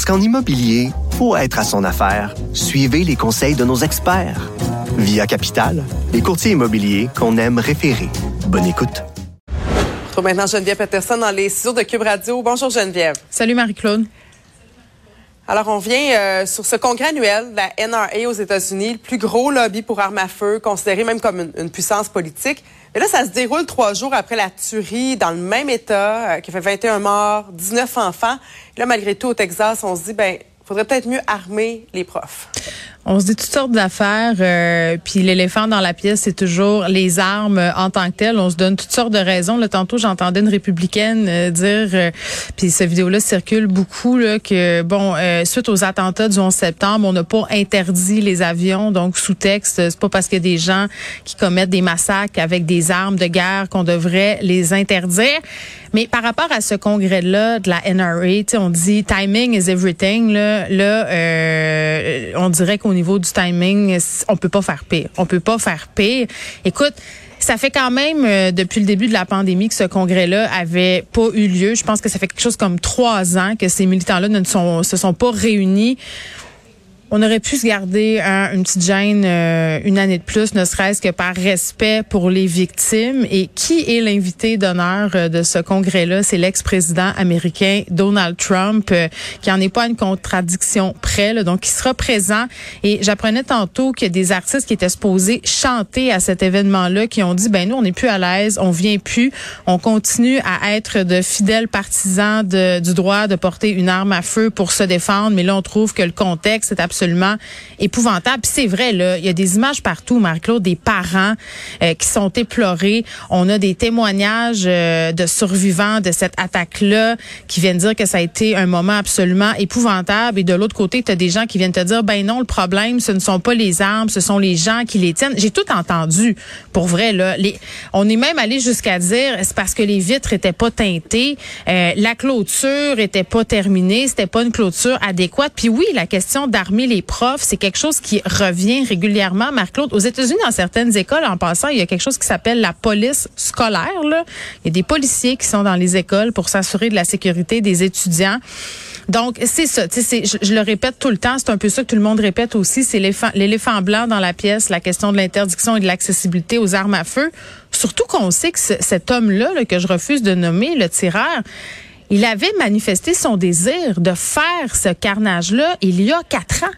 Parce qu'en immobilier, pour être à son affaire, suivez les conseils de nos experts. Via Capital, les courtiers immobiliers qu'on aime référer. Bonne écoute. On retrouve maintenant Geneviève Peterson dans les studios de Cube Radio. Bonjour Geneviève. Salut Marie-Claude. Alors, on vient euh, sur ce congrès annuel de la NRA aux États-Unis, le plus gros lobby pour armes à feu, considéré même comme une, puissance politique. Mais là, ça se déroule trois jours après la tuerie dans le même État, euh, qui fait 21 morts, 19 enfants. Et là, malgré tout, au Texas, on se dit, ben, faudrait peut-être mieux armer les profs. On se dit toutes sortes d'affaires, euh, puis l'éléphant dans la pièce, c'est toujours les armes en tant que telles. On se donne toutes sortes de raisons. Là, tantôt, j'entendais une républicaine euh, dire, euh, puis cette vidéo-là circule beaucoup, là, que bon, euh, suite aux attentats du 11 septembre, on n'a pas interdit les avions, donc sous texte, c'est pas parce a des gens qui commettent des massacres avec des armes de guerre qu'on devrait les interdire. Mais par rapport à ce congrès-là de la NRA, on dit timing is everything. Là, là euh, on dirait qu'au niveau du timing, on peut pas faire pire. On peut pas faire pire. Écoute. Ça fait quand même euh, depuis le début de la pandémie que ce congrès-là avait pas eu lieu. Je pense que ça fait quelque chose comme trois ans que ces militants-là ne se sont pas réunis. On aurait pu se garder hein, une petite gêne euh, une année de plus, ne serait-ce que par respect pour les victimes. Et qui est l'invité d'honneur euh, de ce congrès-là? C'est l'ex-président américain Donald Trump, euh, qui en est pas une contradiction près, là, donc il sera présent. Et j'apprenais tantôt a des artistes qui étaient supposés chanter à cet événement-là, qui ont dit, ben nous, on n'est plus à l'aise, on vient plus, on continue à être de fidèles partisans de, du droit de porter une arme à feu pour se défendre, mais là, on trouve que le contexte est absolument absolument épouvantable. c'est vrai, là, il y a des images partout, Marie-Claude, des parents euh, qui sont éplorés. On a des témoignages euh, de survivants de cette attaque-là qui viennent dire que ça a été un moment absolument épouvantable. Et de l'autre côté, tu as des gens qui viennent te dire, ben non, le problème, ce ne sont pas les armes, ce sont les gens qui les tiennent. J'ai tout entendu, pour vrai. Là, on est même allé jusqu'à dire, c'est parce que les vitres étaient pas teintées, euh, la clôture était pas terminée, c'était pas une clôture adéquate. Puis oui, la question d'armer les profs, c'est quelque chose qui revient régulièrement. Marc-Claude, aux États-Unis, dans certaines écoles, en passant, il y a quelque chose qui s'appelle la police scolaire. Là. Il y a des policiers qui sont dans les écoles pour s'assurer de la sécurité des étudiants. Donc, c'est ça. Je, je, le répète tout le temps. C'est un peu ça que tout le monde répète aussi. C'est l'éléphant blanc dans la pièce, la question de l'interdiction et de l'accessibilité aux armes à feu. Surtout qu'on sait que cet homme-là, là, que je refuse de nommer, le tireur, il avait manifesté son désir de faire ce carnage-là il y a quatre ans.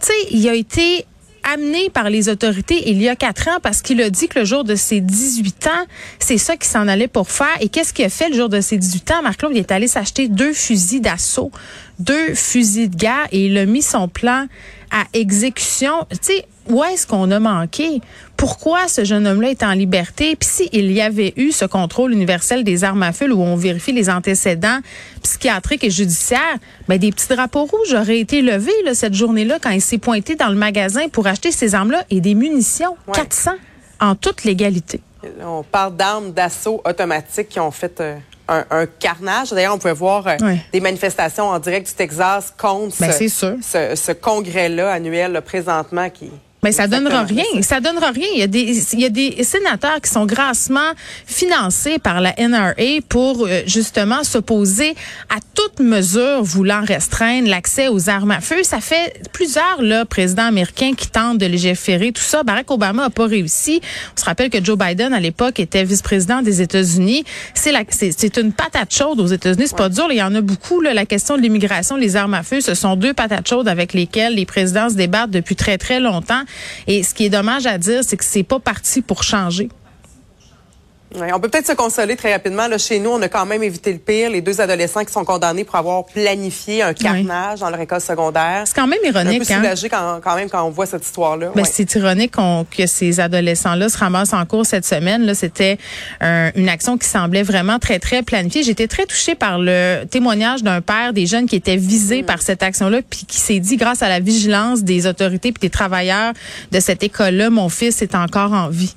Tu sais, il a été amené par les autorités il y a quatre ans parce qu'il a dit que le jour de ses 18 ans, c'est ça qu'il s'en allait pour faire. Et qu'est-ce qu'il a fait le jour de ses 18 ans? Marc-Claude, il est allé s'acheter deux fusils d'assaut, deux fusils de guerre et il a mis son plan à exécution. Tu sais, où est-ce qu'on a manqué? Pourquoi ce jeune homme-là est en liberté? Puis s'il y avait eu ce contrôle universel des armes à feu où on vérifie les antécédents psychiatriques et judiciaires, ben des petits drapeaux rouges auraient été levés là, cette journée-là quand il s'est pointé dans le magasin pour acheter ces armes-là et des munitions, ouais. 400 en toute légalité. On parle d'armes d'assaut automatiques qui ont fait... Euh un, un, carnage. D'ailleurs, on pouvait voir euh, oui. des manifestations en direct du Texas contre ben, ce, ce, ce congrès-là annuel là, présentement qui mais ça donnera rien. Ça donnera rien. Il y a des, il y a des sénateurs qui sont grassement financés par la NRA pour euh, justement s'opposer à toute mesure voulant restreindre l'accès aux armes à feu. Ça fait plusieurs là, présidents américains qui tentent de légiférer tout ça. Barack Obama a pas réussi. On se rappelle que Joe Biden à l'époque était vice-président des États-Unis. C'est la, c'est une patate chaude aux États-Unis. C'est pas dur. Il y en a beaucoup. Là. La question de l'immigration, les armes à feu, ce sont deux patates chaudes avec lesquelles les présidents se débattent depuis très très longtemps. Et ce qui est dommage à dire, c'est que c'est pas parti pour changer. On peut peut-être se consoler très rapidement. Là, chez nous, on a quand même évité le pire. Les deux adolescents qui sont condamnés pour avoir planifié un carnage dans leur école secondaire. C'est quand même ironique. peu hein? quand, quand même quand on voit cette histoire-là. Ben, Ouais. C'est ironique que ces adolescents-là se ramassent en cours cette semaine. Là, C'était un- une action qui semblait vraiment très, très planifiée. J'étais très touchée par le témoignage d'un père des jeunes qui étaient visés par cette action-là, puis qui s'est dit, grâce à la vigilance des autorités puis des travailleurs de cette école-là, mon fils est encore en vie.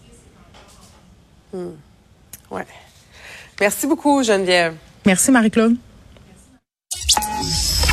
Ouais. Merci beaucoup, Geneviève. Merci, Marie-Claude.